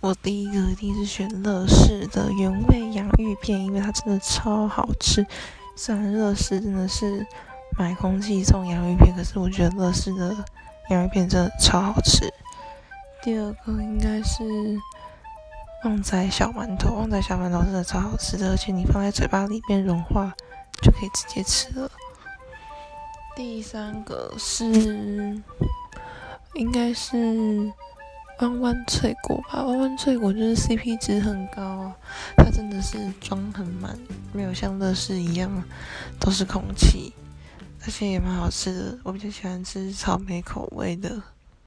我第一个一定是选乐事的原味洋芋片，因为它真的超好吃。虽然乐事真的是买空气送洋芋片，可是我觉得乐事的洋芋片真的超好吃。第二个应该是旺仔小馒头，旺仔小馒头真的超好吃的，而且你放在嘴巴里面融化就可以直接吃了。第三个是应该是。弯弯脆果吧，弯弯脆果就是 CP 值很高啊，它真的是装很满，没有像乐事一样都是空气，而且也蛮好吃的。我比较喜欢吃草莓口味的。